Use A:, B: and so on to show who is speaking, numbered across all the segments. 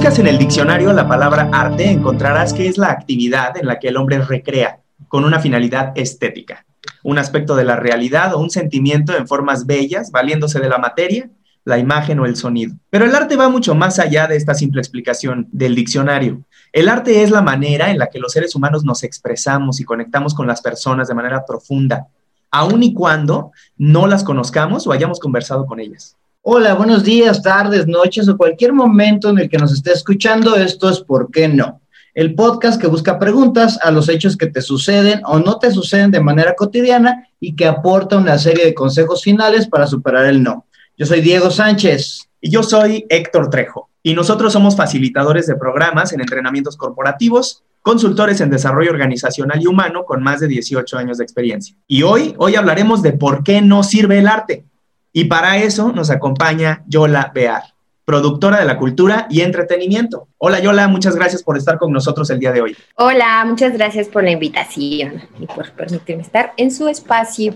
A: Buscas en el diccionario la palabra arte, encontrarás que es la actividad en la que el hombre recrea con una finalidad estética, un aspecto de la realidad o un sentimiento en formas bellas, valiéndose de la materia, la imagen o el sonido. Pero el arte va mucho más allá de esta simple explicación del diccionario. El arte es la manera en la que los seres humanos nos expresamos y conectamos con las personas de manera profunda, aun y cuando no las conozcamos o hayamos conversado con ellas.
B: Hola, buenos días, tardes, noches o cualquier momento en el que nos esté escuchando. Esto es ¿Por qué no? El podcast que busca preguntas a los hechos que te suceden o no te suceden de manera cotidiana y que aporta una serie de consejos finales para superar el no. Yo soy Diego Sánchez.
A: Y yo soy Héctor Trejo. Y nosotros somos facilitadores de programas en entrenamientos corporativos, consultores en desarrollo organizacional y humano con más de 18 años de experiencia. Y hoy, hoy hablaremos de por qué no sirve el arte. Y para eso nos acompaña Yola Bear, productora de la cultura y entretenimiento. Hola Yola, muchas gracias por estar con nosotros el día de hoy.
C: Hola, muchas gracias por la invitación y por permitirme estar en su espacio.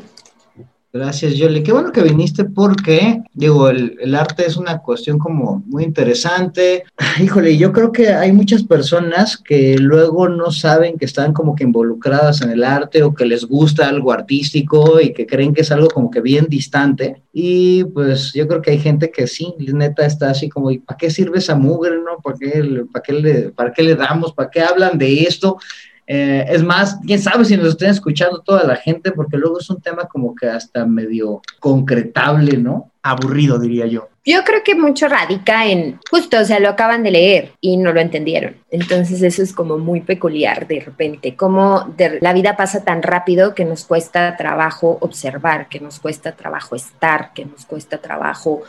B: Gracias, Yoli. Qué bueno que viniste porque, digo, el, arte es una cuestión como muy interesante. Híjole, yo creo que hay muchas personas que luego no saben que están como que involucradas en el arte o que les gusta algo artístico y que creen que es algo como que bien distante. Y pues yo creo que hay gente que sí, neta está así como, ¿para qué sirve esa mugre, no? ¿Para qué, para qué, le, para qué le damos? ¿Para qué hablan de esto? Eh, es más, quién sabe si nos estén escuchando toda la gente, porque luego es un tema como que hasta medio concretable, ¿no?
A: Aburrido, diría yo.
C: Yo creo que mucho radica en, justo, o sea, lo acaban de leer y no lo entendieron. Entonces eso es como muy peculiar de repente, como la vida pasa tan rápido que nos cuesta trabajo observar, que nos cuesta trabajo estar, que nos cuesta trabajo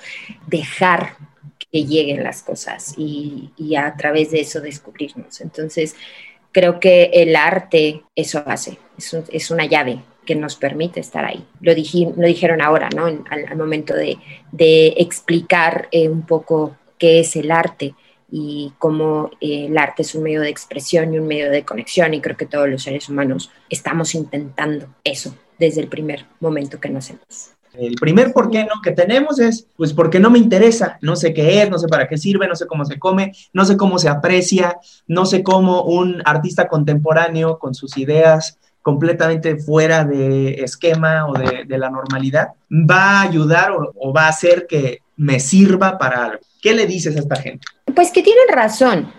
C: dejar que lleguen las cosas y, y a través de eso descubrirnos. Entonces, creo que el arte eso hace, es, una llave que nos permite estar ahí. Lo, lo dijeron ahora, ¿no? al, momento de, explicar eh, un poco qué es el arte y cómo eh, el arte es un medio de expresión y un medio de conexión y creo que todos los seres humanos estamos intentando eso desde el primer momento que nacemos.
A: El primer por qué que tenemos es, pues porque no me interesa, no sé qué es, no sé para qué sirve, no sé cómo se come, no sé cómo se aprecia, no sé cómo un artista contemporáneo con sus ideas completamente fuera de esquema o de, la normalidad va a ayudar o, va a hacer que me sirva para algo. ¿Qué le dices a esta gente?
C: Pues que tienen razón,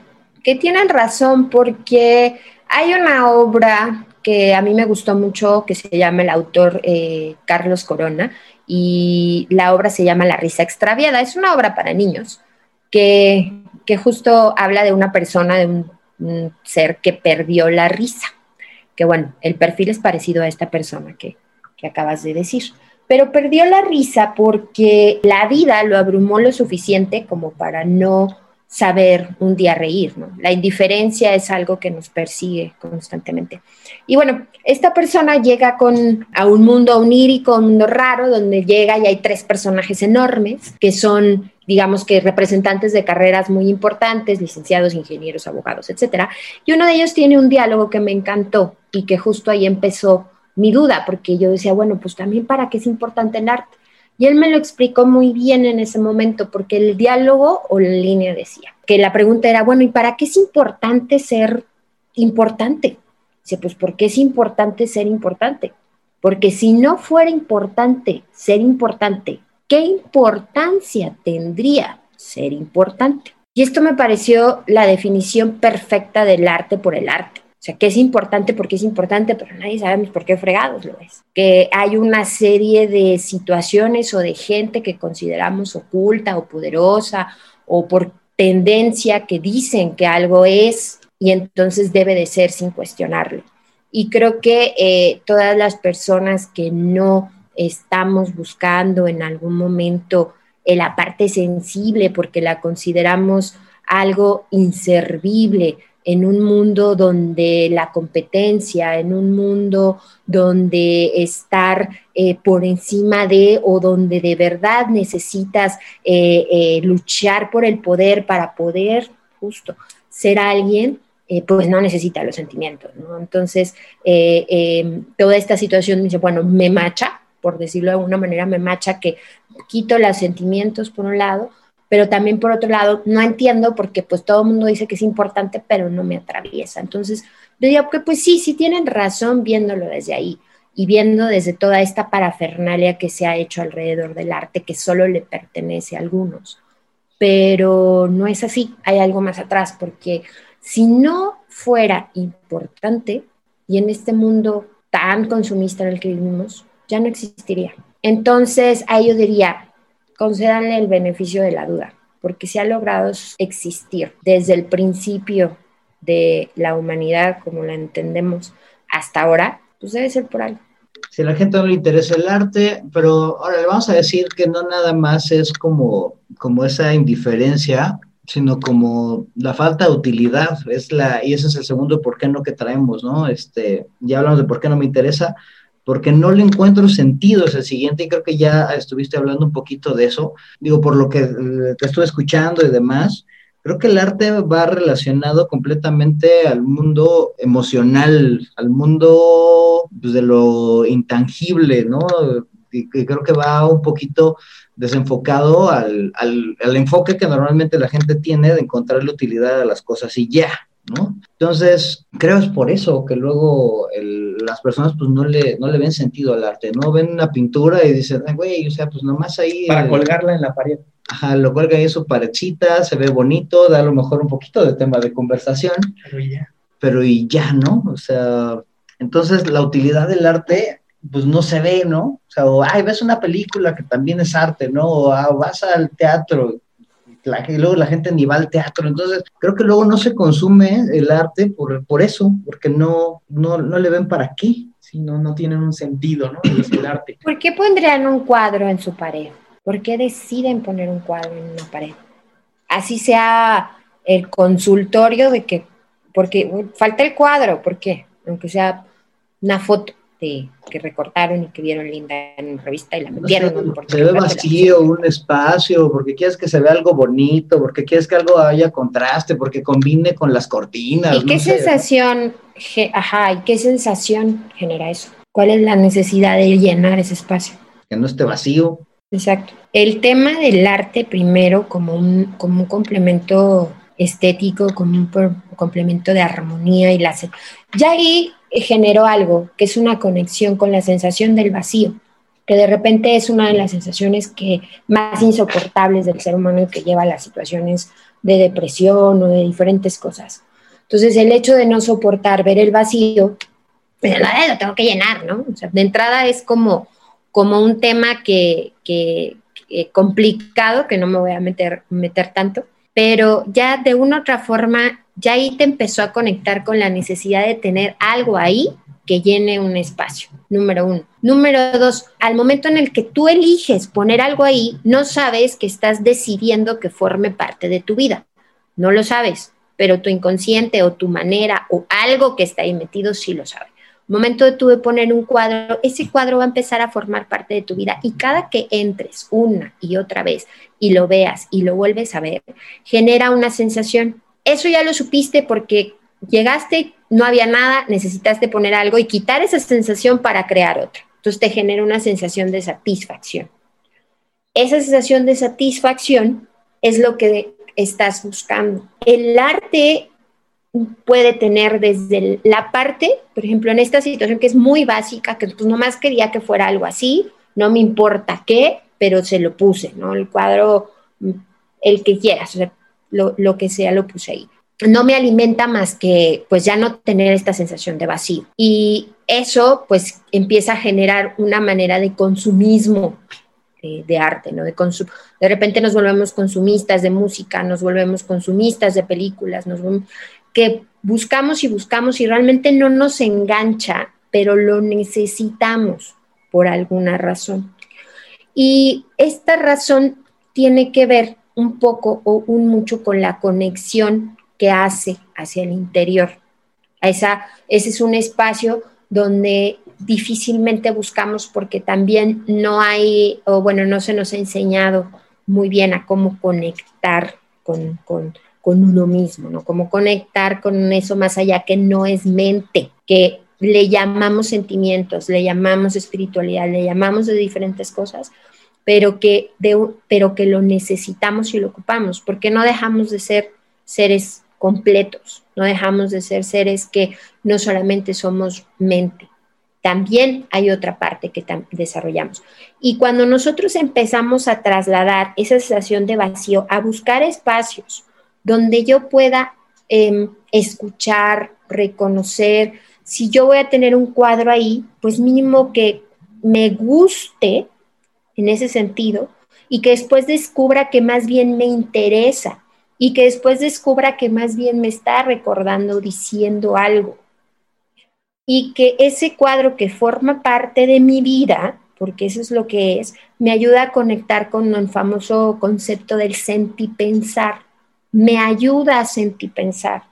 C: que tienen razón porque hay una obra que a mí me gustó mucho, que se llama el autor eh, Carlos Corona, y la obra se llama La risa extraviada. Es una obra para niños que, justo habla de una persona, de un, ser que perdió la risa. Que bueno, el perfil es parecido a esta persona que, que acabas de decir. Pero perdió la risa porque la vida lo abrumó lo suficiente como para no saber un día reír, ¿no? La indiferencia es algo que nos persigue constantemente. Y bueno, esta persona llega con, a un mundo onírico, un mundo raro, donde llega y hay tres personajes enormes que son, digamos que representantes de carreras muy importantes, licenciados, ingenieros, abogados, etcétera. Y uno de ellos tiene un diálogo que me encantó y que justo ahí empezó mi duda, porque yo decía, bueno, pues también para qué es importante el arte y él me lo explicó muy bien en ese momento, porque el diálogo o la línea decía, que la pregunta era, bueno, ¿y para qué es importante ser importante? Dice, pues porque es importante ser importante. Porque si no fuera importante ser importante, ¿qué importancia tendría ser importante? Y esto me pareció la definición perfecta del arte por el arte sea, que es importante porque es importante, pero nadie sabe por qué fregados lo es. Que hay una serie de situaciones o de gente que consideramos oculta o poderosa o por tendencia que dicen que algo es y entonces debe de ser sin cuestionarlo. Y creo que eh, todas las personas que no estamos buscando en algún momento la parte sensible porque la consideramos algo inservible, en un mundo donde la competencia, en un mundo donde estar eh, por encima de o donde de verdad necesitas eh, eh, luchar por el poder para poder justo ser alguien, pues no necesita los sentimientos. ¿no? Entonces, toda esta situación dice, bueno, me macha, por decirlo de alguna manera, me macha que quito los sentimientos por un lado, pero también por otro lado no entiendo porque pues todo el mundo dice que es importante, pero no me atraviesa. Entonces, yo digo que pues sí, sí tienen razón viéndolo desde ahí y viendo desde toda esta parafernalia que se ha hecho alrededor del arte que solo le pertenece a algunos. Pero no es así, hay algo más atrás, porque si no fuera importante y en este mundo tan consumista en el que vivimos, ya no existiría. Entonces, ahí yo diría, concédanle el beneficio de la duda, porque se ha logrado existir desde el principio de la humanidad como la entendemos hasta ahora, pues debe ser por algo.
B: Si a la gente no le interesa el arte, pero ahora le vamos a decir que no nada más es como, como esa indiferencia, sino como la falta de utilidad, es la, y ese es el segundo por qué no que traemos, ¿no? Este, ya hablamos de por qué no me interesa, porque no le encuentro sentido, es el siguiente, y creo que ya estuviste hablando un poquito de eso, digo, por lo que te estuve escuchando y demás, creo que el arte va relacionado completamente al mundo emocional, al mundo pues, de lo intangible, ¿no? Y, creo que va un poquito desenfocado al, al, al enfoque que normalmente la gente tiene de encontrarle utilidad a las cosas y ya, ¿no? Entonces, creo es por eso que luego las personas pues no le, no le ven sentido al arte, ¿no? Ven una pintura y dicen, güey, o sea, pues nomás ahí...
A: Para colgarla en la pared.
B: Ajá, lo cuelga ahí en su paredcita, se ve bonito, da a lo mejor un poquito de tema de conversación.
A: Pero ya.
B: Pero y ya, ¿no? O sea, entonces la utilidad del arte pues no se ve, ¿no? O sea, o, ay, ves una película que también es arte, ¿no? O ah, vas al teatro y luego la gente ni va al teatro. Entonces, creo que luego no se consume el arte por, por eso, porque no, no, no le ven para qué.
A: Si no, no tienen un sentido, ¿no? el arte.
C: ¿Por qué pondrían un cuadro en su pared? ¿Por qué deciden poner un cuadro en una pared? Así sea el consultorio de que, porque falta el cuadro, ¿por qué? Aunque sea una foto que recortaron y que vieron linda en revista y la metieron.
B: se ve vacío un espacio, porque quieres que se vea algo bonito, porque quieres que algo haya contraste, porque combine con las cortinas.
C: ¿Y qué sensación, ajá, y qué sensación genera eso? ¿Cuál es la necesidad de llenar ese espacio?
B: Que no esté vacío.
C: Exacto. El tema del arte primero como un, como un complemento estético, como un complemento de armonía y la... Ya ahí generó algo, que es una conexión con la sensación del vacío, que de repente es una de las sensaciones que más insoportables del ser humano y que lleva a las situaciones de depresión o de diferentes cosas. Entonces, el hecho de no soportar ver el vacío, pues lo tengo que llenar, ¿no? O sea, de entrada es como, como un tema que, que, complicado, que no me voy a meter, meter tanto, pero ya de una u otra forma ya ahí te empezó a conectar con la necesidad de tener algo ahí que llene un espacio, número uno. Número dos, al momento en el que tú eliges poner algo ahí, no sabes que estás decidiendo que forme parte de tu vida. No lo sabes, pero tu inconsciente o tu manera o algo que está ahí metido sí lo sabe. Momento de tú de poner un cuadro, ese cuadro va a empezar a formar parte de tu vida y cada que entres una y otra vez y lo veas y lo vuelves a ver, genera una sensación eso ya lo supiste porque llegaste, no había nada, necesitaste poner algo y quitar esa sensación para crear otra. Entonces te genera una sensación de satisfacción. Esa sensación de satisfacción es lo que estás buscando. El arte puede tener desde la parte, por ejemplo, en esta situación que es muy básica, que pues nomás quería que fuera algo así, no me importa qué, pero se lo puse, ¿no? El cuadro, el que quieras, o sea, lo, que sea lo puse ahí no me alimenta más que pues ya no tener esta sensación de vacío. Y eso pues empieza a generar una manera de consumismo de, arte, ¿no? De, de repente nos volvemos consumistas de música, nos volvemos consumistas de películas, nos que buscamos y buscamos y realmente no nos engancha, pero lo necesitamos por alguna razón. Y esta razón tiene que ver un poco o un mucho con la conexión que hace hacia el interior. Esa, ese es un espacio donde difícilmente buscamos porque también no hay, o bueno, no se nos ha enseñado muy bien a cómo conectar con, con, con uno mismo, ¿no? Cómo conectar con eso más allá que no es mente, que le llamamos sentimientos, le llamamos espiritualidad, le llamamos de diferentes cosas, pero que, pero que lo necesitamos y lo ocupamos, porque no dejamos de ser seres completos, no dejamos de ser seres que no solamente somos mente, también hay otra parte que desarrollamos. Y cuando nosotros empezamos a trasladar esa sensación de vacío, a buscar espacios donde yo pueda em, escuchar, reconocer, si yo voy a tener un cuadro ahí, pues mínimo que me guste en ese sentido y que después descubra que más bien me interesa y que después descubra que más bien me está recordando, diciendo algo. Y que ese cuadro que forma parte de mi vida, porque eso es lo que es, me ayuda a conectar con el famoso concepto del sentipensar. Me ayuda a sentipensar.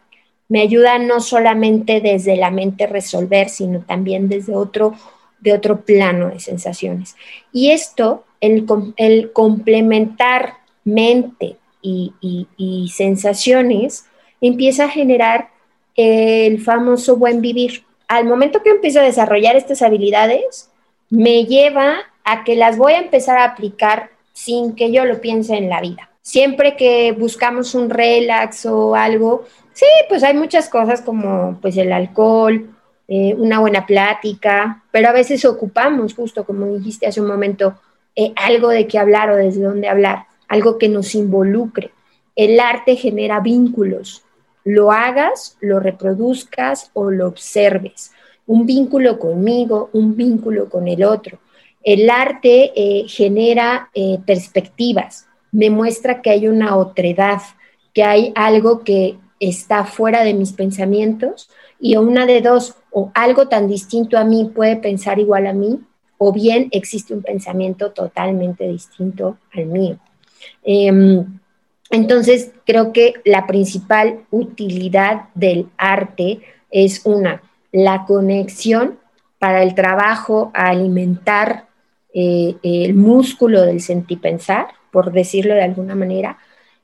C: Me ayuda no solamente desde la mente resolver, sino también desde otro, de otro plano de sensaciones. Y esto, el, el complementar mente, y, sensaciones, empieza a generar el famoso buen vivir. Al momento que empiezo a desarrollar estas habilidades, me lleva a que las voy a empezar a aplicar sin que yo lo piense en la vida. Siempre que buscamos un relax o algo, sí, pues hay muchas cosas como pues el alcohol, eh, una buena plática, pero a veces ocupamos, justo como dijiste hace un momento, eh, algo de qué hablar o desde dónde hablar algo que nos involucre. El arte genera vínculos, lo hagas, lo reproduzcas o lo observes. Un vínculo conmigo, un vínculo con el otro. El arte eh, genera perspectivas, me muestra que hay una otredad, que hay algo que está fuera de mis pensamientos y una de dos, o algo tan distinto a mí puede pensar igual a mí, o bien existe un pensamiento totalmente distinto al mío. Em, entonces, creo que la principal utilidad del arte es una, la conexión para el trabajo a alimentar eh, el músculo del sentipensar, por decirlo de alguna manera,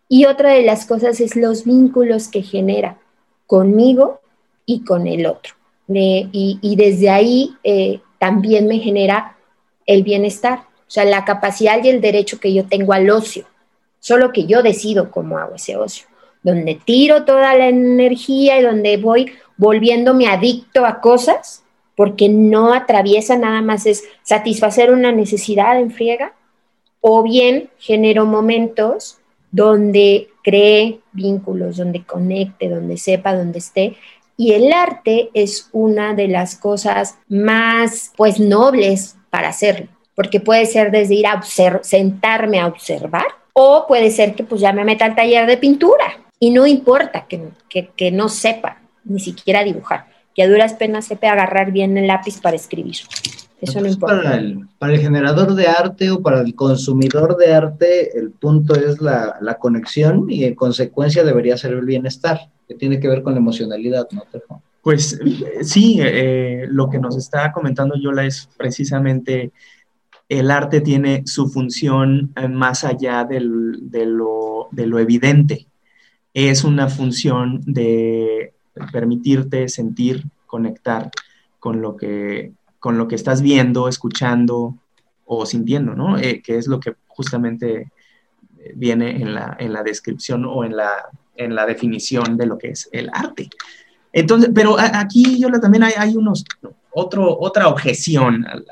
C: y otra de las cosas es los vínculos que genera conmigo y con el otro. y, desde ahí eh, también me genera el bienestar, o sea, la capacidad y el derecho que yo tengo al ocio solo que yo decido cómo hago ese ocio, donde tiro toda la energía y donde voy volviéndome adicto a cosas, porque no atraviesa nada más es satisfacer una necesidad en friega, o bien genero momentos donde cree vínculos, donde conecte, donde sepa, donde esté. Y el arte es una de las cosas más, pues, nobles para hacerlo, porque puede ser desde ir a sentarme a observar o puede ser que pues ya me meta al taller de pintura y no importa que, no sepa ni siquiera dibujar, que a duras penas sepa agarrar bien el lápiz para escribir. Eso no importa.
B: Para el, para el, generador de arte o para el consumidor de arte, el punto es la, conexión y en consecuencia debería ser el bienestar, que tiene que ver con la emocionalidad, ¿no,
A: Pues sí, eh, lo que nos está comentando Yola es precisamente el arte tiene su función eh, más allá de, lo, evidente. Es una función de permitirte sentir, conectar con lo que, con lo que estás viendo, escuchando o sintiendo, ¿no? Eh, que es lo que justamente eh, viene en la, descripción o en la, en la definición de lo que es el arte. Entonces, pero aquí, yo también hay, unos, otro, otra objeción al,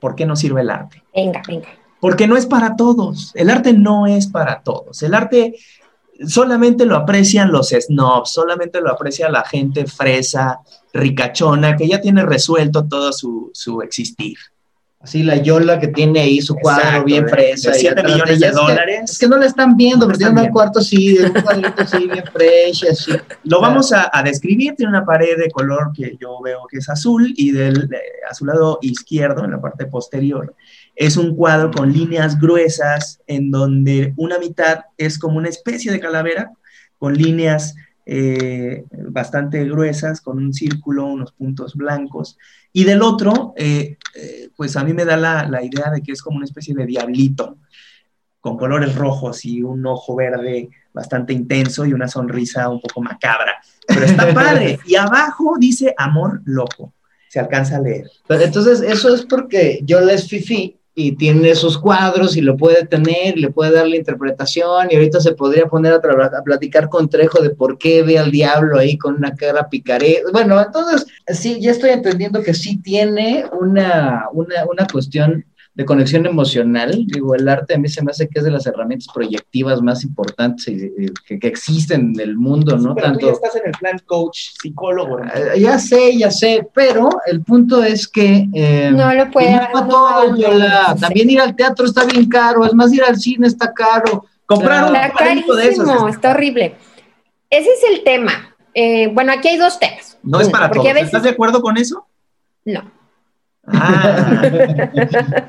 A: ¿por qué no sirve el arte?
C: Venga, venga.
A: Porque no es para todos. El arte no es para todos. El arte solamente lo aprecian los snobs, solamente lo aprecia la gente fresa, ricachona, que ya tiene resuelto todo su, su existir.
B: Así la Yola que tiene ahí su cuadro bien fresa.
A: 7 millones de dólares.
B: Es que, no la están viendo, pero tiene un cuarto así, un cuadrito así bien fresh, así.
A: Lo vamos a, describir, tiene una pared de color que yo veo que es azul y del a su lado izquierdo, en la parte posterior, es un cuadro con líneas gruesas en donde una mitad es como una especie de calavera con líneas eh, bastante gruesas, con un círculo, unos puntos blancos. Y del otro, eh, eh, pues a mí me da la, idea de que es como una especie de diablito, con colores rojos y un ojo verde bastante intenso y una sonrisa un poco macabra. Pero está padre. Y abajo dice amor loco. Se alcanza a leer.
B: Pero entonces eso es porque yo les fifi y tiene sus cuadros y lo puede tener, y le puede dar la interpretación y ahorita se podría poner a, a, platicar con Trejo de por qué ve al diablo ahí con una cara picaré. Bueno, entonces sí, ya estoy entendiendo que sí tiene una, una, una cuestión de conexión emocional. Digo, el arte a mí se me hace que es de las herramientas proyectivas más importantes que, que, existen en el mundo, ¿no?
A: Pero Tanto, tú ya estás en el plan coach, psicólogo.
B: Uh, ya sé, ya sé, pero el punto es que...
C: Eh, no lo puede.
B: No todo, no, no, También ir al teatro está bien caro, es más, ir al cine está caro. Comprar un
C: está carísimo, de esos, está horrible. Ese es el tema. Eh, bueno, aquí hay dos temas.
A: No es para todos. Veces... ¿Estás de acuerdo con eso?
C: No. Ah.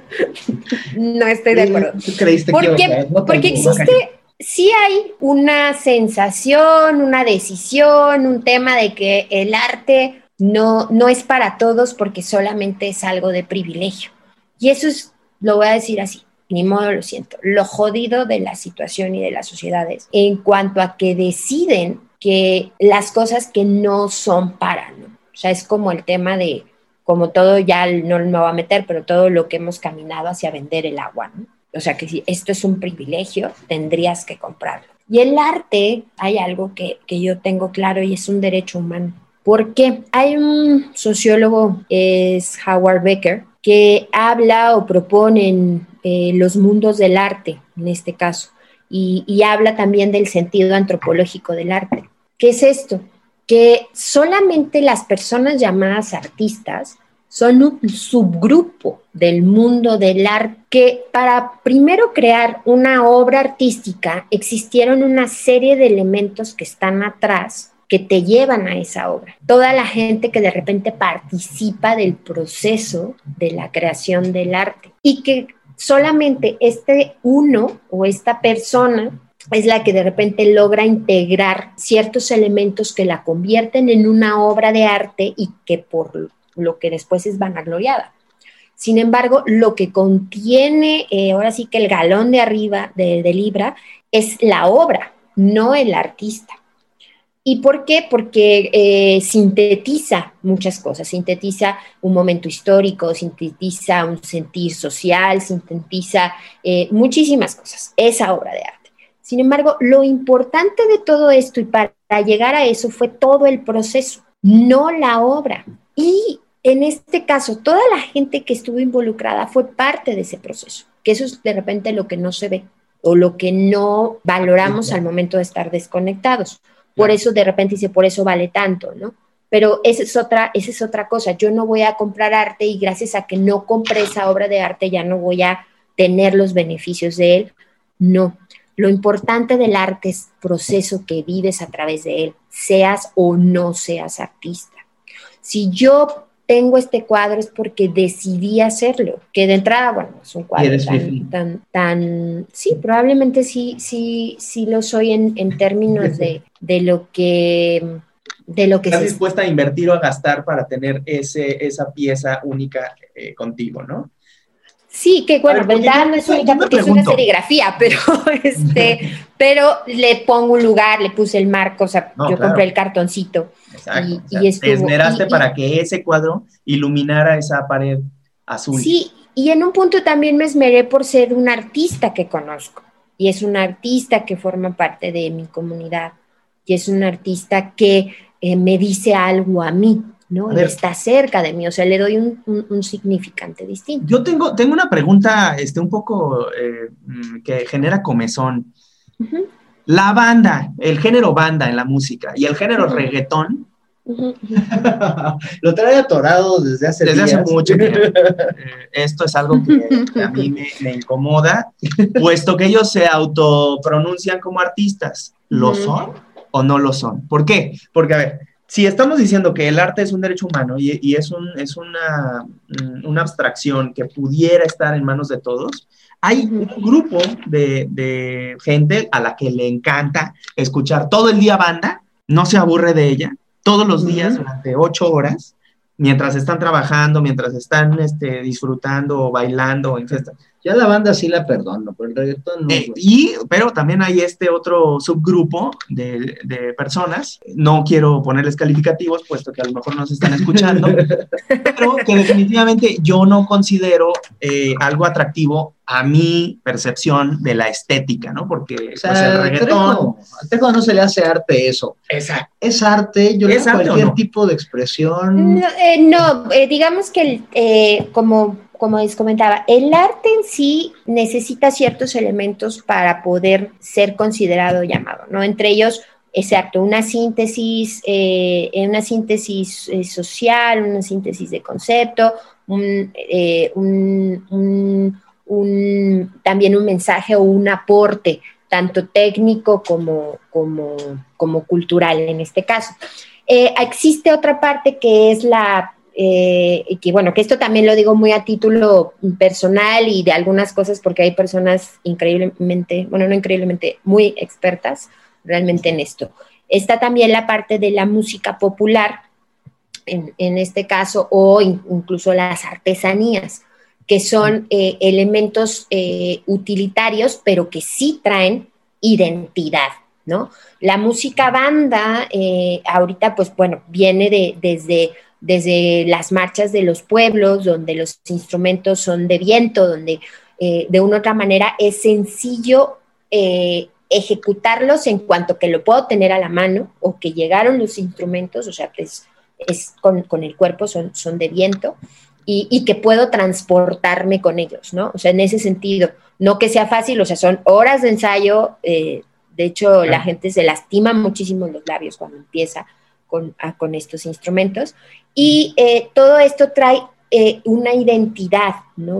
C: no estoy de acuerdo.
B: ¿Tú creíste
C: porque,
B: que
C: no porque existe, sí hay una sensación, una decisión, un tema de que el arte no, no es para todos porque solamente es algo de privilegio. Y eso es, lo voy a decir así, ni modo lo siento, lo jodido de la situación y de las sociedades en cuanto a que deciden que las cosas que no son para, ¿no? O sea, es como el tema de como todo ya no me va a meter, pero todo lo que hemos caminado hacia vender el agua, ¿no? O sea que si esto es un privilegio, tendrías que comprarlo. Y el arte, hay algo que, que yo tengo claro y es un derecho humano. ¿Por qué? Hay un sociólogo, es Howard Becker, que habla o propone eh, los mundos del arte, en este caso, y habla también del sentido antropológico del arte. ¿Qué es esto? Que solamente las personas llamadas artistas son un subgrupo del mundo del arte que para primero crear una obra artística existieron una serie de elementos que están atrás que te llevan a esa obra. Toda la gente que de repente participa del proceso de la creación del arte y que solamente este uno o esta persona es la que de repente logra integrar ciertos elementos que la convierten en una obra de arte y que por lo que después es vanagloriada. Sin embargo, lo que contiene, eh, ahora sí que el galón de arriba de, de Libra, es la obra, no el artista. ¿Y por qué? Porque eh, sintetiza muchas cosas, sintetiza un momento histórico, sintetiza un sentir social, sintetiza eh, muchísimas cosas, esa obra de arte. Sin embargo, lo importante de todo esto y para llegar a eso fue todo el proceso, no la obra. Y en este caso, toda la gente que estuvo involucrada fue parte de ese proceso, que eso es de repente lo que no se ve o lo que no valoramos al momento de estar desconectados. Por eso de repente dice, por eso vale tanto, ¿no? Pero esa es otra, esa es otra cosa. Yo no voy a comprar arte y gracias a que no compré esa obra de arte ya no voy a tener los beneficios de él. No, lo importante del arte es el proceso que vives a través de él, seas o no seas artista. Si yo tengo este cuadro es porque decidí hacerlo, que de entrada, bueno, es un cuadro tan, tan, sí, probablemente sí, sí, sí lo soy en, términos de, lo que de lo que
A: estás dispuesta a invertir o a gastar para tener ese, esa pieza única eh, contigo, ¿no?
C: Sí, que bueno, verdad no es única porque es una serigrafía, pero este, pero le pongo un lugar, le puse el marco, o sea, yo compré el cartoncito.
A: Exacto, y, te esmeraste para que ese cuadro iluminara esa pared azul.
C: Sí, y en un punto también me esmeré por ser un artista que conozco, y es un artista que forma parte de mi comunidad, y es un artista que eh, me dice algo a mí, ¿no? está cerca de mí, o sea, le doy un, significante distinto.
A: Yo tengo, tengo una pregunta este, un poco eh, mm, que genera comezón. La banda, el género banda en la música y el género reggaetón.
B: Lo trae atorado desde hace
A: Desde hace mucho tiempo. Eh, esto es algo que, a mí me, me, incomoda, puesto que ellos se autopronuncian como artistas. ¿Lo son o no lo son? ¿Por qué? Porque, a ver, si estamos diciendo que el arte es un derecho humano y, es, un, es una, mm, una, abstracción que pudiera estar en manos de todos, hay un grupo de, de, gente a la que le encanta escuchar. Todo el día banda, no se aburre de ella, todos los días durante ocho horas, mientras están trabajando, mientras están este, disfrutando o bailando en fiestas.
B: Ya la banda sí la perdono, pero el reggaetón no.
A: Eh, y, pero también hay este otro subgrupo de, de, personas, no quiero ponerles calificativos, puesto que a lo mejor no se están escuchando, pero que definitivamente yo no considero eh, algo atractivo a mi percepción de la estética, ¿no? Porque
B: o sea, pues, el reggaetón... No se le hace arte eso.
A: Exacto.
B: Es arte, yo ¿Es arte cualquier tipo de expresión.
C: No, eh, no digamos que como como les comentaba, el arte en sí necesita ciertos elementos para poder ser considerado llamado, ¿no? Entre ellos, exacto, una síntesis, eh, una síntesis eh, social, una síntesis de concepto, eh, también un mensaje o un aporte, tanto técnico como, como, como cultural en este caso. existe otra parte que es la eh, que bueno, que esto también lo digo muy a título personal y de algunas cosas porque hay personas increíblemente, bueno, no increíblemente, muy expertas realmente en esto. Está también la parte de la música popular, en, en este caso, o incluso las artesanías, que son eh, elementos eh, utilitarios, pero que sí traen identidad, ¿no? La música banda, ahorita, pues bueno, viene de, desde desde las marchas de los pueblos, donde los instrumentos son de viento, donde eh, de una u otra manera es sencillo eh, ejecutarlos en cuanto que lo puedo tener a la mano o que llegaron los instrumentos, o sea, que es, con, el cuerpo, son, son de viento. Y, que puedo transportarme con ellos, ¿no? O sea, en ese sentido, no que sea fácil, o sea, son horas de ensayo, eh, de hecho, la gente se lastima muchísimo los labios cuando empieza con, con estos instrumentos, y eh, todo esto trae eh, una identidad, ¿no?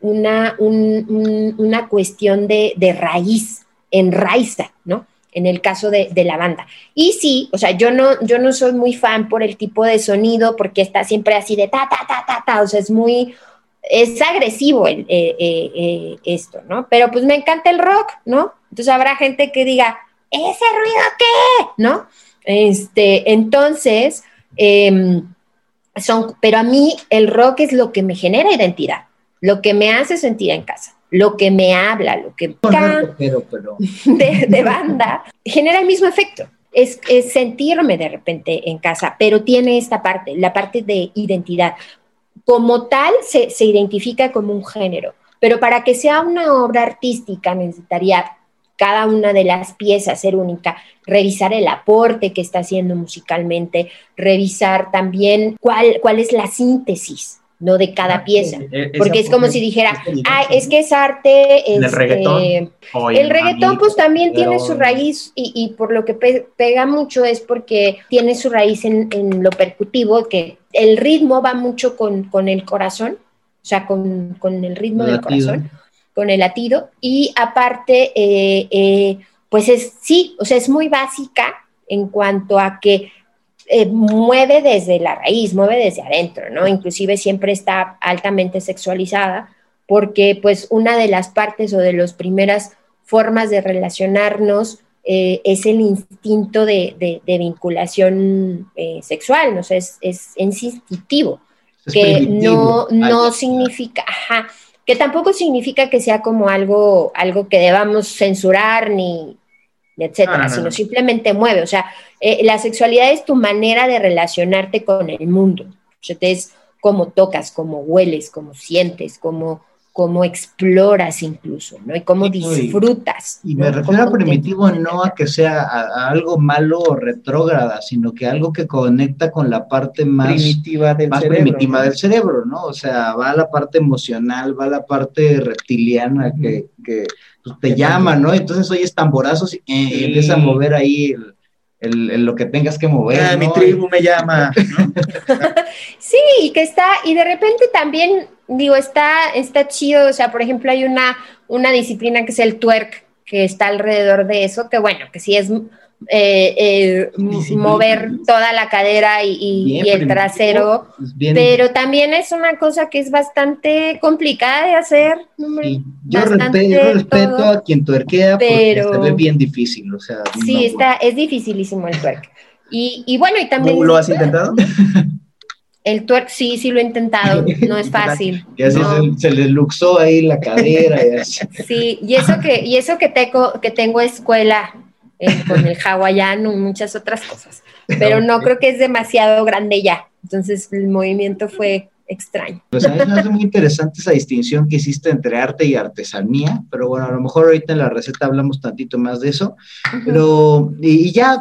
C: una, una, cuestión de, de raíz, enraiza, ¿no? En el caso de, la banda. Y sí, o sea, yo no, yo no soy muy fan por el tipo de sonido, porque está siempre así de ta, ta, ta, ta, ta, o sea, es muy, es agresivo eh, esto, ¿no? Pero pues me encanta el rock, ¿no? Entonces habrá gente que diga, ¿ese ruido qué? ¿No? Este, entonces, Em, son, pero a mí el rock es lo que me genera identidad, lo que me hace sentir en casa, lo que me habla, lo que De, banda, genera el mismo efecto. Es, sentirme de repente en casa, pero tiene esta parte, la parte de identidad. Como tal, se, se identifica como un género, pero para que sea una obra artística necesitaría cada una de las piezas ser única, revisar el aporte que está haciendo musicalmente, revisar también cuál, cuál es la síntesis. No de cada ah, pieza, porque es como si dijera, ah, es que es arte.
A: el reggaetón.
C: el reggaetón, pues también tiene su raíz, y, por lo que pega mucho es porque tiene su raíz en, lo percutivo, que el ritmo va mucho con, el corazón, o sea, con, el ritmo del corazón con el latido y aparte, eh, eh, pues es, sí, o sea, es muy básica en cuanto a que eh, mueve desde la raíz, mueve desde adentro, ¿no? Inclusive siempre está altamente sexualizada porque pues una de las partes o de las primeras formas de relacionarnos es el instinto de, vinculación sexual, ¿no? es, es, instintivo, que no, no significa, ajá, que tampoco significa que sea como algo, algo que debamos censurar ni etcétera, sino simplemente mueve. O sea, eh, la sexualidad es tu manera de relacionarte con el mundo. O sea, es cómo tocas, cómo hueles, cómo sientes, cómo cómo exploras incluso, ¿no? Y cómo disfrutas.
B: Y, me refiero a primitivo no a que sea algo malo o retrógrada, sino que algo que conecta con la parte más
A: primitiva del
B: más
A: cerebro,
B: primitiva del cerebro, ¿no? O sea, va a la parte emocional, va a la parte reptiliana que, que pues, te llama, ¿no? Entonces oyes tamborazos y eh, empieza a mover ahí el, el, lo que tengas que mover.
A: Ah, mi tribu me llama.
C: sí, que está, y de repente también, digo, está, está chido, o sea, por ejemplo, hay una, una disciplina que es el twerk, que está alrededor de eso, que bueno, que sí es eh, eh, mover toda la cadera y, el trasero, pero también es una cosa que es bastante complicada de hacer.
B: yo, respeto, a quien tuerquea pero, porque se ve bien difícil, o sea.
C: Sí, está, es dificilísimo el twerk. Y, bueno, y también...
A: ¿Lo has intentado?
C: El twerk, sí, sí lo he intentado, no es fácil.
B: y así se, le luxó ahí la cadera. Y así.
C: Sí, y eso que, y eso que, tengo, que tengo escuela eh, con el hawaiano y muchas otras cosas, pero no creo que es demasiado grande ya. Entonces el movimiento fue extraño.
B: Pues a mí me hace muy interesante esa distinción que hiciste entre arte y artesanía, pero bueno, a lo mejor ahorita en la receta hablamos tantito más de eso, pero y, ya,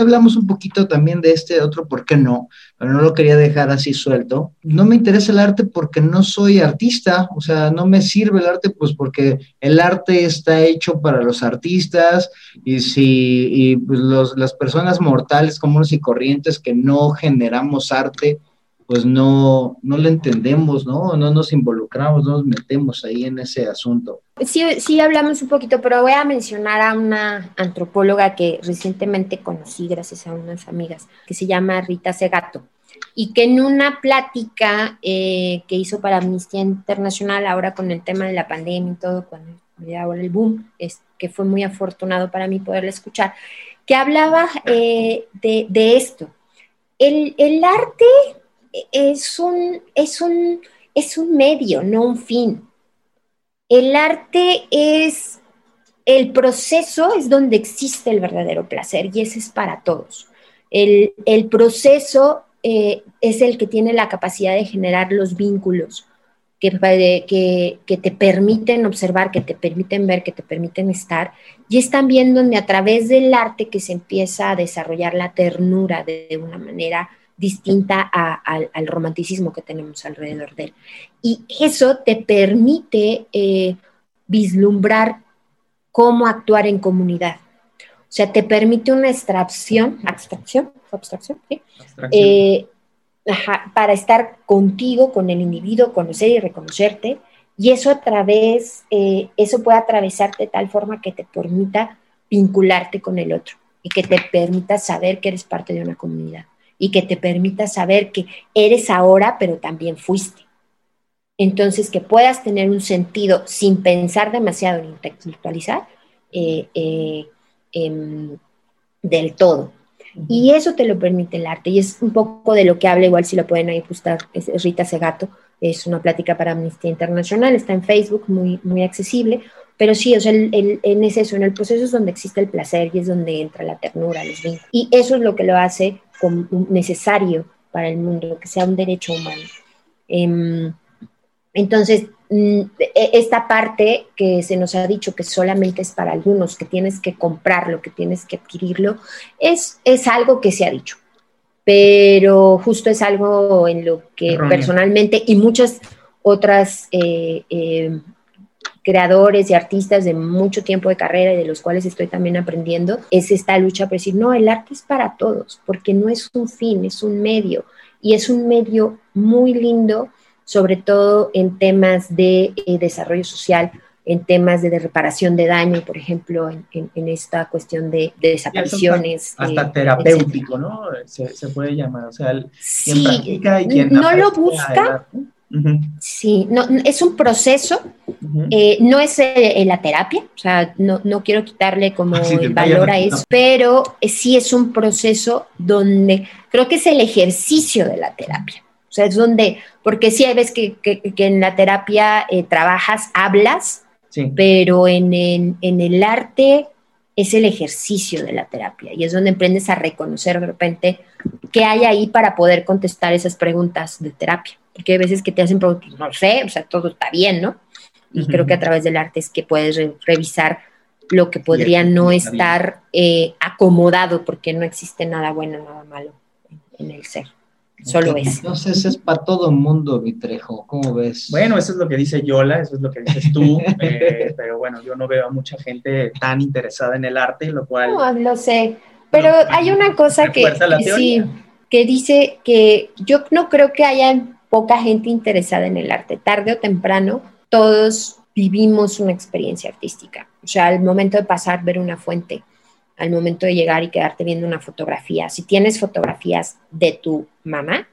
B: hablamos un poquito también de este otro, ¿por qué no? Pero no lo quería dejar así suelto. No me interesa el arte porque no soy artista, o sea, no me sirve el arte pues porque el arte está hecho para los artistas y si y pues los, las personas mortales comunes y corrientes que no generamos arte, pues no, no lo entendemos, ¿no? No nos involucramos, no nos metemos ahí en ese asunto.
C: Sí, sí hablamos un poquito, pero voy a mencionar a una antropóloga que recientemente conocí gracias a unas amigas, que se llama Rita Segato, y que en una plática eh, que hizo para Amnistía Internacional, ahora con el tema de la pandemia y todo, cuando ahora el boom, es, que fue muy afortunado para mí poderla escuchar, que hablaba eh, de, esto. El, el arte es un, es un, es un medio, no un fin. El arte es el proceso, es donde existe el verdadero placer y ese es para todos. El, proceso eh, es el que tiene la capacidad de generar los vínculos que, te permiten observar, que te permiten ver, que te permiten estar. Y es también donde a través del arte que se empieza a desarrollar la ternura de una manera distinta al romanticismo que tenemos alrededor de él. Y eso te permite eh, vislumbrar cómo actuar en comunidad. O sea, te permite una extracción, abstracción, abstracción, eh, para estar contigo, con el individuo, conocer y reconocerte. Y eso a través, eh, eso puede atravesarte de tal forma que te permita vincularte con el otro y que te permita saber que eres parte de una comunidad y que te permita saber que eres ahora, pero también fuiste. Entonces, que puedas tener un sentido sin pensar demasiado en intelectualizar eh, eh, em, del todo. Y eso te lo permite el arte. Y es un poco de lo que habla, igual si lo pueden ahí buscar, es Rita Segato. Es una plática para Amnistía Internacional, está en Facebook, muy, muy accesible. Pero sí, o sea, el, en eso, en el proceso es donde existe el placer y es donde entra la ternura, los vínculos. Y eso es lo que lo hace necesario para el mundo, que sea un derecho humano. Em, entonces, mm, e, esta parte que se nos ha dicho que solamente es para algunos, que tienes que comprarlo, que tienes que adquirirlo, es, es algo que se ha dicho, pero justo es algo en lo que personalmente y muchas otras eh, eh, creadores y artistas de mucho tiempo de carrera y de los cuales estoy también aprendiendo, es esta lucha por decir, no, el arte es para todos, porque no es un fin, es un medio, y es un medio muy lindo, sobre todo en temas de eh, desarrollo social, en temas de, reparación de daño, por ejemplo, en, esta cuestión de, desapariciones.
A: Hasta, eh, terapéutico, ¿no? Se, puede llamar, o sea, quien practica y quien
C: no lo busca, Sí, no, es un proceso, eh, no es eh, la terapia, o sea, no, quiero quitarle como el valor a eso, pero sí es un proceso donde creo que es el ejercicio de la terapia. O sea, es donde, porque sí hay veces que, en la terapia trabajas, hablas, pero en, en el arte es el ejercicio de la terapia y es donde aprendes a reconocer de repente qué hay ahí para poder contestar esas preguntas de terapia porque hay veces que te hacen preguntas, no sé, o sea, todo está bien, ¿no? Y creo que a través del arte es que puedes revisar lo que podría no estar eh, acomodado, porque no existe nada bueno, nada malo en, el ser. Solo es.
B: Entonces es para todo el mundo, Vitrejo, ¿cómo ves?
A: Bueno, eso es lo que dice Yola, eso es lo que dices tú, eh, pero bueno, yo no veo a mucha gente tan interesada en el arte, lo cual...
C: No, lo sé, pero hay una cosa que, sí, que dice que yo no creo que haya poca gente interesada en el arte. Tarde o temprano, todos vivimos una experiencia artística. O sea, al momento de pasar, ver una fuente, al momento de llegar y quedarte viendo una fotografía. Si tienes fotografías de tu mamá,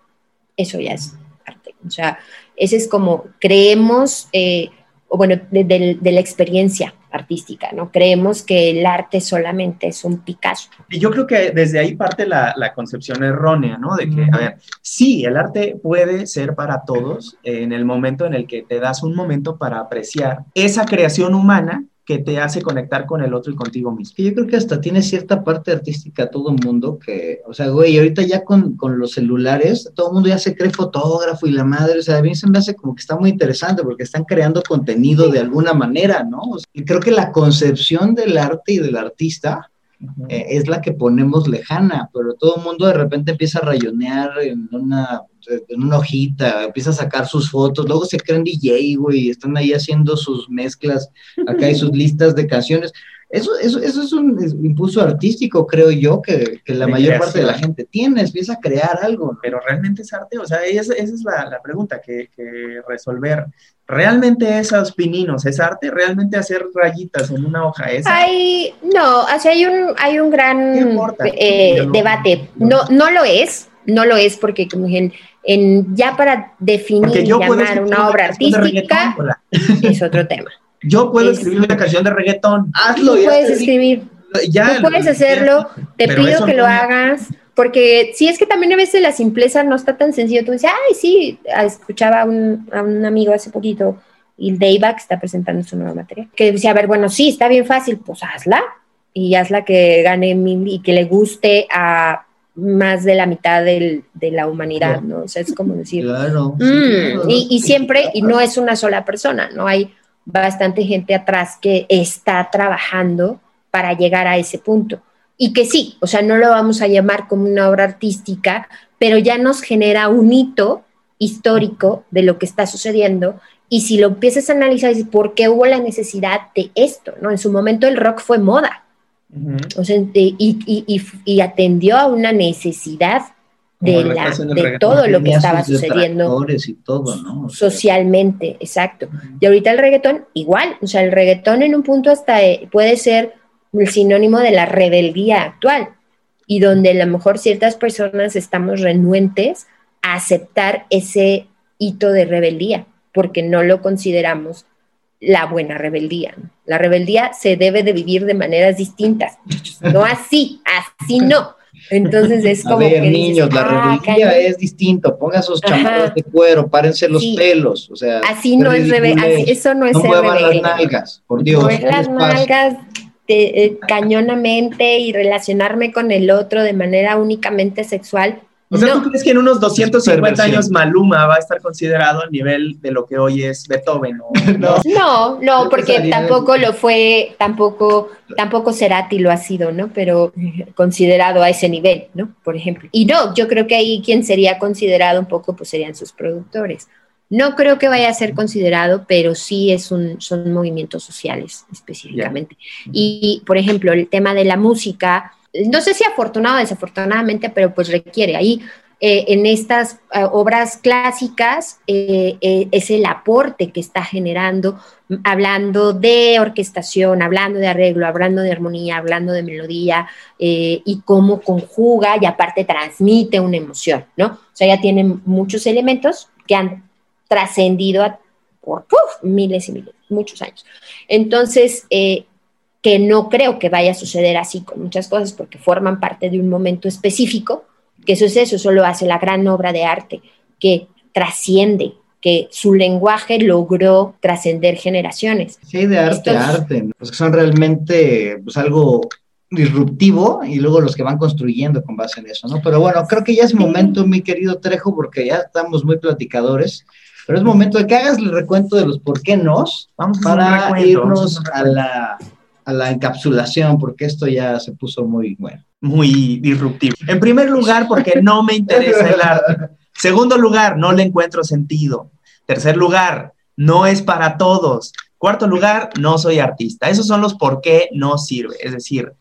C: eso ya es arte. O sea, ese es como creemos, eh, o bueno, de, la experiencia artística, ¿no? Creemos que el arte solamente es un Picasso.
A: Y yo creo que desde ahí parte la, concepción errónea, ¿no? De que, a ver, sí, el arte puede ser para todos en el momento en el que te das un momento para apreciar esa creación humana que te hace conectar con el otro y contigo mismo.
B: Yo creo que hasta tiene cierta parte artística todo el mundo que, o sea, güey, ahorita ya con, con, los celulares, todo el mundo ya se cree fotógrafo y la madre, o sea, a mí se me hace como que está muy interesante porque están creando contenido de alguna manera, ¿no? y creo que la concepción del arte y del artista eh, es la que ponemos lejana, pero todo el mundo de repente empieza a rayonear en una en una hojita, empieza a sacar sus fotos, luego se creen DJ, güey, están ahí haciendo sus mezclas, acá hay sus listas de canciones. Eso, eso, eso es un impulso artístico, creo yo, que, que la mayor parte de la gente tiene, empieza a crear algo.
A: Pero realmente es arte, o sea, esa, esa es la, la pregunta que, que, resolver. ¿Realmente esos pininos es arte? ¿Realmente hacer rayitas en una hoja es
C: Hay, no, o sea, hay un, hay un gran eh, debate. No, no lo es, no lo es porque como en, en ya para definir y llamar una obra artística es otro tema.
A: Yo puedo escribir una canción de reggaetón.
C: Hazlo. Tú puedes escribir. Ya, tú puedes hacerlo. Te pido que lo hagas. Porque si es que también a veces la simpleza no está tan sencillo. Tú dices, ay, sí, escuchaba a un, a un amigo hace poquito, y Dayback está presentando su nueva materia, que decía, a ver, bueno, sí, está bien fácil, pues hazla. Y hazla que gane mil y que le guste a más de la mitad del, de la humanidad, ¿no? O sea, es como decir, mm", y, y, siempre, y no es una sola persona, ¿no? Hay bastante gente atrás que está trabajando para llegar a ese punto. Y que sí, o sea, no lo vamos a llamar como una obra artística, pero ya nos genera un hito histórico de lo que está sucediendo. Y si lo empiezas a analizar, ¿por qué hubo la necesidad de esto? ¿no? En su momento el rock fue moda. O sea, y, atendió a una necesidad de, la, de todo lo que estaba sucediendo
B: y todo, ¿no?
C: socialmente, exacto. Y ahorita el reggaetón, igual, o sea, el reggaetón en un punto hasta eh, puede ser el sinónimo de la rebeldía actual y donde a lo mejor ciertas personas estamos renuentes a aceptar ese hito de rebeldía, porque no lo consideramos la buena rebeldía. La rebeldía se debe de vivir de maneras distintas, no así, así no. Entonces es como. A
B: ver, niños, la ah, rebeldía es distinto. Pongan sus chamarras de cuero, párense los pelos. O sea,
C: así no es rebelde. Eso no es
B: no ser las nalgas, por Dios.
C: las nalgas eh, cañonamente y relacionarme con el otro de manera únicamente sexual
A: o sea, ¿tú crees que en unos 250 años Maluma va a estar considerado a nivel de lo que hoy es Beethoven?
C: No, no, no, porque tampoco lo fue, tampoco, tampoco Cerati lo ha sido, ¿no? Pero considerado a ese nivel, ¿no? Por ejemplo. Y no, yo creo que ahí quien sería considerado un poco, pues serían sus productores. No creo que vaya a ser considerado, pero sí es un, son movimientos sociales específicamente. Y, por ejemplo, el tema de la música, no sé si afortunado o desafortunadamente, pero pues requiere ahí. Eh, en estas eh, obras clásicas eh, es el aporte que está generando, hablando de orquestación, hablando de arreglo, hablando de armonía, hablando de melodía y cómo conjuga y aparte transmite una emoción, ¿no? O sea, ya tiene muchos elementos que han trascendido por miles y miles, muchos años. Entonces, que no creo que vaya a suceder así con muchas cosas porque forman parte de un momento específico, que eso es eso, eso lo hace la gran obra de arte, que trasciende, que su lenguaje logró trascender generaciones.
B: Sí, de arte a arte, pues que son realmente pues, algo disruptivo y luego los que van construyendo con base en eso, ¿no? Pero bueno, creo que ya es momento, mi querido Trejo, porque ya estamos muy platicadores, pero es momento de que hagas el recuento de los por qué nos, vamos para irnos a la a la encapsulación, porque esto ya se puso muy bueno.
A: Muy disruptivo. En primer lugar, porque no me interesa el arte. Segundo lugar, no le encuentro sentido. Tercer lugar, no es para todos. Cuarto lugar, no soy artista. Esos son los por qué no sirve. Es decir,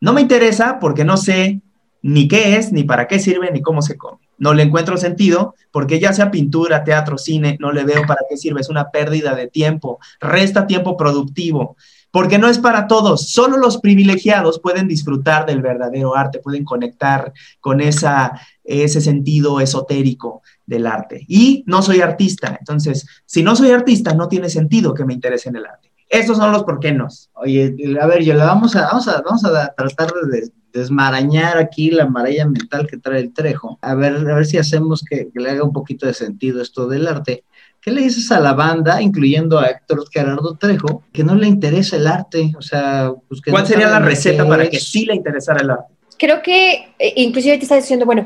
A: no me interesa porque no sé ni qué es, ni para qué sirve, ni cómo se come. No le encuentro sentido porque ya sea pintura, teatro, cine, no le veo para qué sirve. Es una pérdida de tiempo, resta tiempo productivo porque no es para todos, solo los privilegiados pueden disfrutar del verdadero arte, pueden conectar con esa, ese sentido esotérico del arte. Y no soy artista, entonces, si no soy artista, no tiene sentido que me interese en el arte. Esos son los por qué no.
B: Oye, a ver, yo le vamos a, vamos a, vamos a tratar de desmarañar aquí la maraña mental que trae el Trejo. A ver, a ver si hacemos que, le haga un poquito de sentido esto del arte. ¿Qué le dices a la banda, incluyendo a Héctor Gerardo Trejo, que no le interesa el arte? O sea,
A: pues ¿cuál sería la receta para que sí le interesara el arte?
C: Creo que, eh, inclusive te está diciendo, bueno,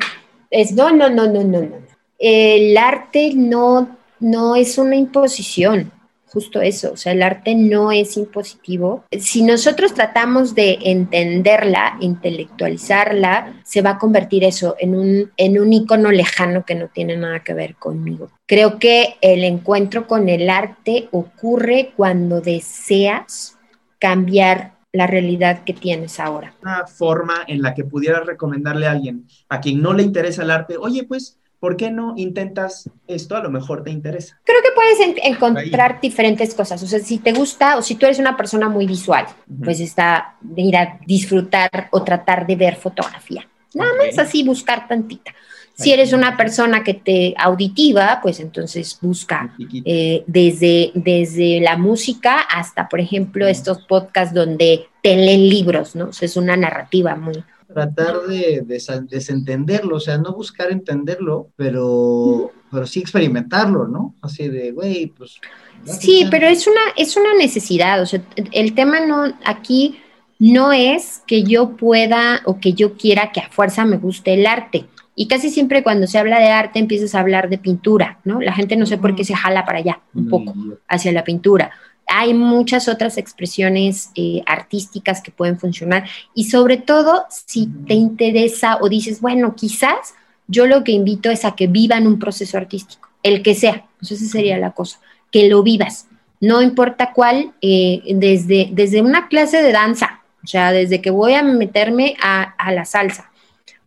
C: es no, no, no, no, no, no. El arte no, no es una imposición justo eso, o sea, el arte no es impositivo. Si nosotros tratamos de entenderla, intelectualizarla, se va a convertir eso en un, en un icono lejano que no tiene nada que ver conmigo. Creo que el encuentro con el arte ocurre cuando deseas cambiar la realidad que tienes ahora.
A: Una forma en la que pudieras recomendarle a alguien a quien no le interesa el arte, oye, pues ¿por qué no intentas esto? A lo mejor te interesa.
C: Creo que puedes encontrar diferentes cosas. O sea, si te gusta o si tú eres una persona muy visual, pues está de ir a disfrutar o tratar de ver fotografía. Nada más así buscar tantita. Si eres una persona que te auditiva, pues entonces busca eh, desde, desde la música hasta, por ejemplo, estos podcasts donde te leen libros, ¿no? O sea, es una narrativa muy,
B: tratar de, desentenderlo, o sea, no buscar entenderlo, pero, pero sí experimentarlo, ¿no? Así de, güey, pues...
C: Sí, pero es una, es una necesidad, o sea, el tema no, aquí no es que yo pueda o que yo quiera que a fuerza me guste el arte. Y casi siempre cuando se habla de arte empiezas a hablar de pintura, ¿no? La gente no sé por qué se jala para allá un poco, hacia la pintura hay muchas otras expresiones eh, artísticas que pueden funcionar. Y sobre todo si te interesa o dices, bueno, quizás yo lo que invito es a que vivan un proceso artístico, el que sea, pues esa sería la cosa, que lo vivas, no importa cuál, eh, desde, desde una clase de danza, o sea, desde que voy a meterme a, a la salsa,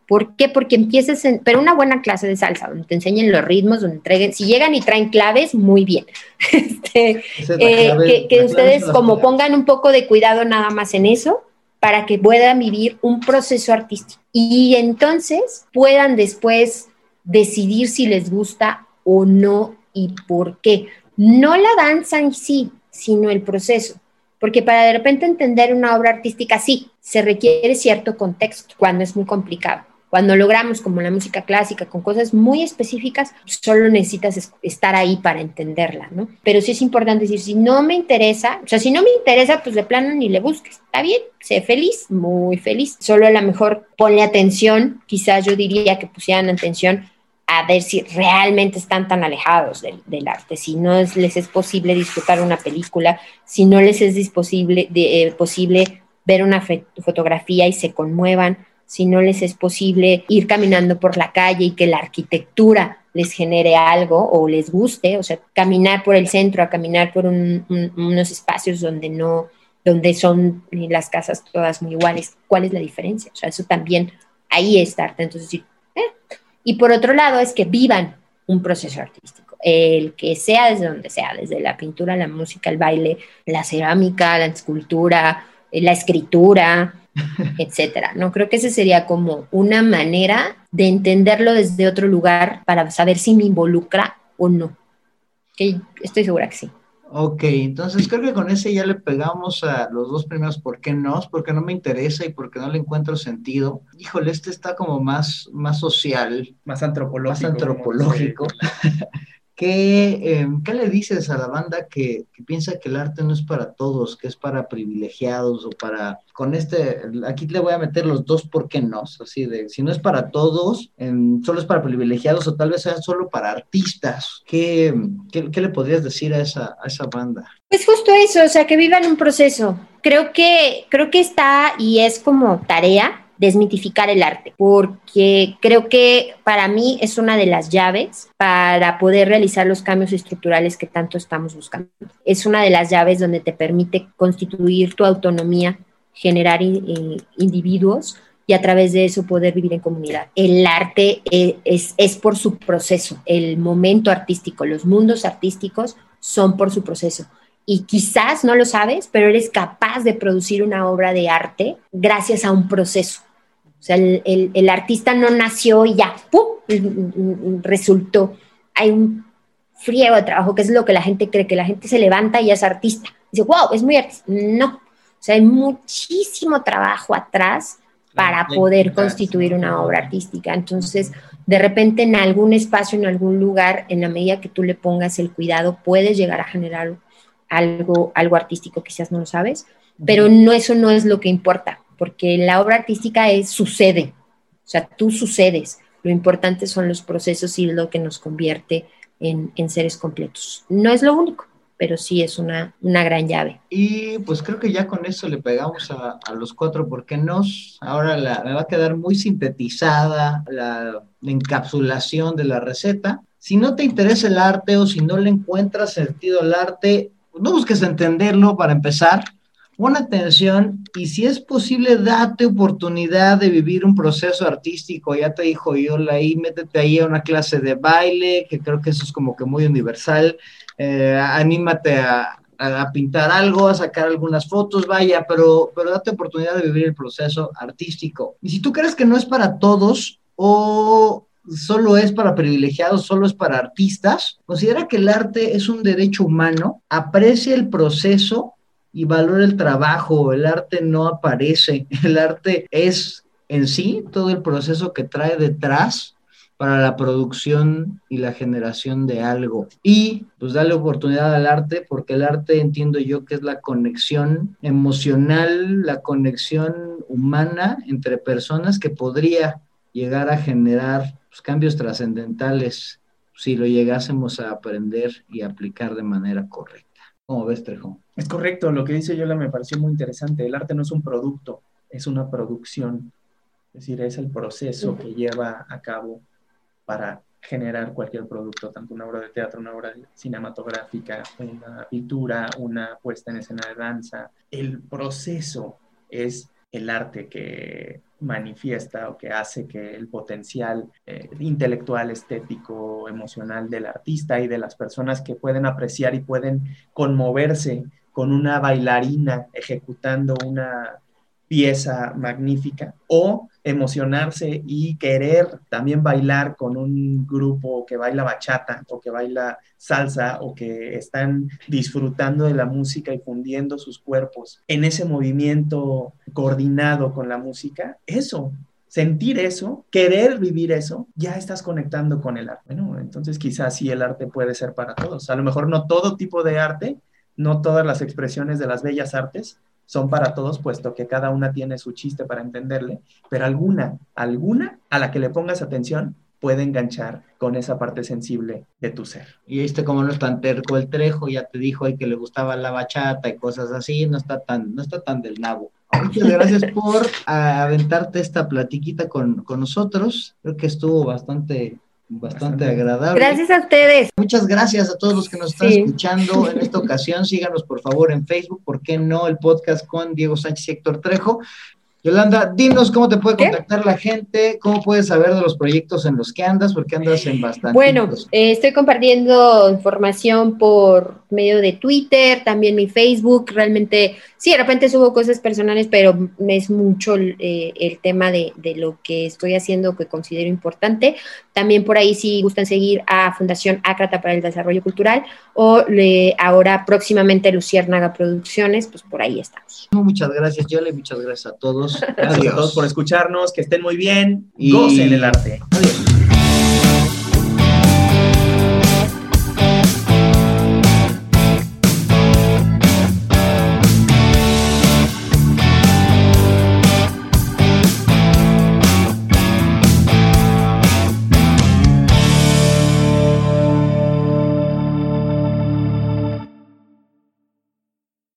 C: ¿Por qué? Porque empieces, en, pero una buena clase de salsa, donde te enseñen los ritmos, donde entreguen, si llegan y traen claves, muy bien. Este, eh, que, ustedes como pongan un poco de cuidado nada más en eso, para que puedan vivir un proceso artístico. Y entonces puedan después decidir si les gusta o no y por qué. No la danza en sí, sino el proceso. Porque para de repente entender una obra artística, sí, se requiere cierto contexto cuando es muy complicado cuando logramos, como la música clásica, con cosas muy específicas, solo necesitas estar ahí para entenderla, ¿no? Pero sí es importante decir, si no me interesa, o sea, si no me interesa, pues de plano ni le busques. Está bien, sé feliz, muy feliz. Solo a lo mejor ponle atención, quizás yo diría que pusieran atención a ver si realmente están tan alejados del, arte, si no les es posible disfrutar una película, si no les es posible, eh, posible ver una fotografía y se conmuevan, si no les es posible ir caminando por la calle y que la arquitectura les genere algo o les guste, o sea, caminar por el centro, a caminar por unos espacios donde no, donde son las casas todas muy iguales, ¿cuál es la diferencia? O sea, eso también ahí está. Entonces, ¿eh? y por otro lado es que vivan un proceso artístico, el que sea desde donde sea, desde la pintura, la música, el baile, la cerámica, la escultura, la escritura, etcétera. No creo que ese sería como una manera de entenderlo desde otro lugar para saber si me involucra o no. Que estoy segura que sí.
B: Ok, entonces creo que con ese ya le pegamos a los dos primeros por qué no, porque no me interesa y porque no le encuentro sentido. Híjole, este está como más, más social.
A: Más antropológico.
B: Más antropológico. ¿Qué, em, ¿Qué, le dices a la banda que, piensa que el arte no es para todos, que es para privilegiados o para... Con este, aquí le voy a meter los dos por qué no, así de, si no es para todos, em, solo es para privilegiados o tal vez sea solo para artistas. ¿Qué, qué, le podrías decir a esa, a esa banda?
C: Pues justo eso, o sea, que vivan un proceso. Creo que, creo que está y es como tarea desmitificar el arte, porque creo que para mí es una de las llaves para poder realizar los cambios estructurales que tanto estamos buscando. Es una de las llaves donde te permite constituir tu autonomía, generar eh, individuos y a través de eso poder vivir en comunidad. El arte eh, es, es por su proceso, el momento artístico, los mundos artísticos son por su proceso y quizás no lo sabes, pero eres capaz de producir una obra de arte gracias a un proceso. O sea, el, artista no nació y ya, ¡pum!, resultó. Hay un friego de trabajo, que es lo que la gente cree, que la gente se levanta y es artista. dice, wow, es muy artístico. No, o sea, hay muchísimo trabajo atrás para poder constituir una obra artística. Entonces, de repente en algún espacio, en algún lugar, en la medida que tú le pongas el cuidado, puedes llegar a generar algo, algo artístico, quizás no lo sabes, pero no, eso no es lo que importa, porque la obra artística es sucede, o sea, tú sucedes. Lo importante son los procesos y lo que nos convierte en, en seres completos. No es lo único pero sí es una, una gran llave.
B: Y pues creo que ya con eso le pegamos a, los cuatro porque nos, ahora la, me va a quedar muy sintetizada la, encapsulación de la receta. Si no te interesa el arte o si no le encuentras sentido al arte, no busques entenderlo para empezar. Pon atención y si es posible, date oportunidad de vivir un proceso artístico. Ya te dijo yo, ahí métete ahí a una clase de baile, que creo que eso es como que muy universal eh, anímate a, pintar algo, a sacar algunas fotos, vaya, pero, pero date oportunidad de vivir el proceso artístico. Y si tú crees que no es para todos o solo es para privilegiados, solo es para artistas, considera que el arte es un derecho humano, aprecia el proceso y valora el trabajo. El arte no aparece, el arte es en sí todo el proceso que trae detrás para la producción y la generación de algo. Y pues darle oportunidad al arte, porque el arte entiendo yo que es la conexión emocional, la conexión humana entre personas que podría llegar a generar pues, cambios trascendentales si lo llegásemos a aprender y aplicar de manera correcta. ¿Cómo ves, Trejo?
A: Es correcto, lo que dice Yola me pareció muy interesante. El arte no es un producto, es una producción. Es decir, es el proceso que lleva a cabo para generar cualquier producto, tanto una obra de teatro, una obra cinematográfica, una pintura, una puesta en escena de danza. El proceso es el arte que manifiesta o que hace que el potencial eh, intelectual, estético, emocional del artista y de las personas que pueden apreciar y pueden conmoverse con una bailarina ejecutando una pieza magnífica o emocionarse y querer también bailar con un grupo que baila bachata o que baila salsa o que están disfrutando de la música y fundiendo sus cuerpos en ese movimiento coordinado con la música, eso, sentir eso, querer vivir eso, ya estás conectando con el arte, ¿no? Entonces quizás sí el arte puede ser para todos. A lo mejor no todo tipo de arte, no todas las expresiones de las bellas artes, son para todos, puesto que cada una tiene su chiste para entenderle, pero alguna, alguna a la que le pongas atención puede enganchar con esa parte sensible de tu ser.
B: Y viste cómo no es tan terco el trejo, ya te dijo ahí que le gustaba la bachata y cosas así, no está tan, no está tan del nabo. Muchas gracias por aventarte esta platiquita con, con nosotros. Creo que estuvo bastante bastante agradable.
C: Gracias a ustedes.
B: Muchas gracias a todos los que nos están escuchando en esta ocasión. Síganos por favor en Facebook, ¿por qué no? El podcast con Diego Sánchez y Héctor Trejo. Yolanda, dinos cómo te puede contactar la gente, cómo puedes saber de los proyectos en los que andas, porque andas en bastante.
C: Bueno, eh, estoy compartiendo información por medio de Twitter, también mi Facebook. Realmente, sí, de repente subo cosas personales, pero es mucho eh, el tema de, de, lo que estoy haciendo que considero importante. También por ahí, si gustan seguir a Fundación Acrata para el Desarrollo Cultural o le, ahora próximamente Luciérnaga Producciones, pues por ahí estamos.
B: Muchas gracias, Yole, muchas gracias a todos.
A: Gracias a todos por escucharnos, que estén muy bien y gocen el arte.
B: Adiós.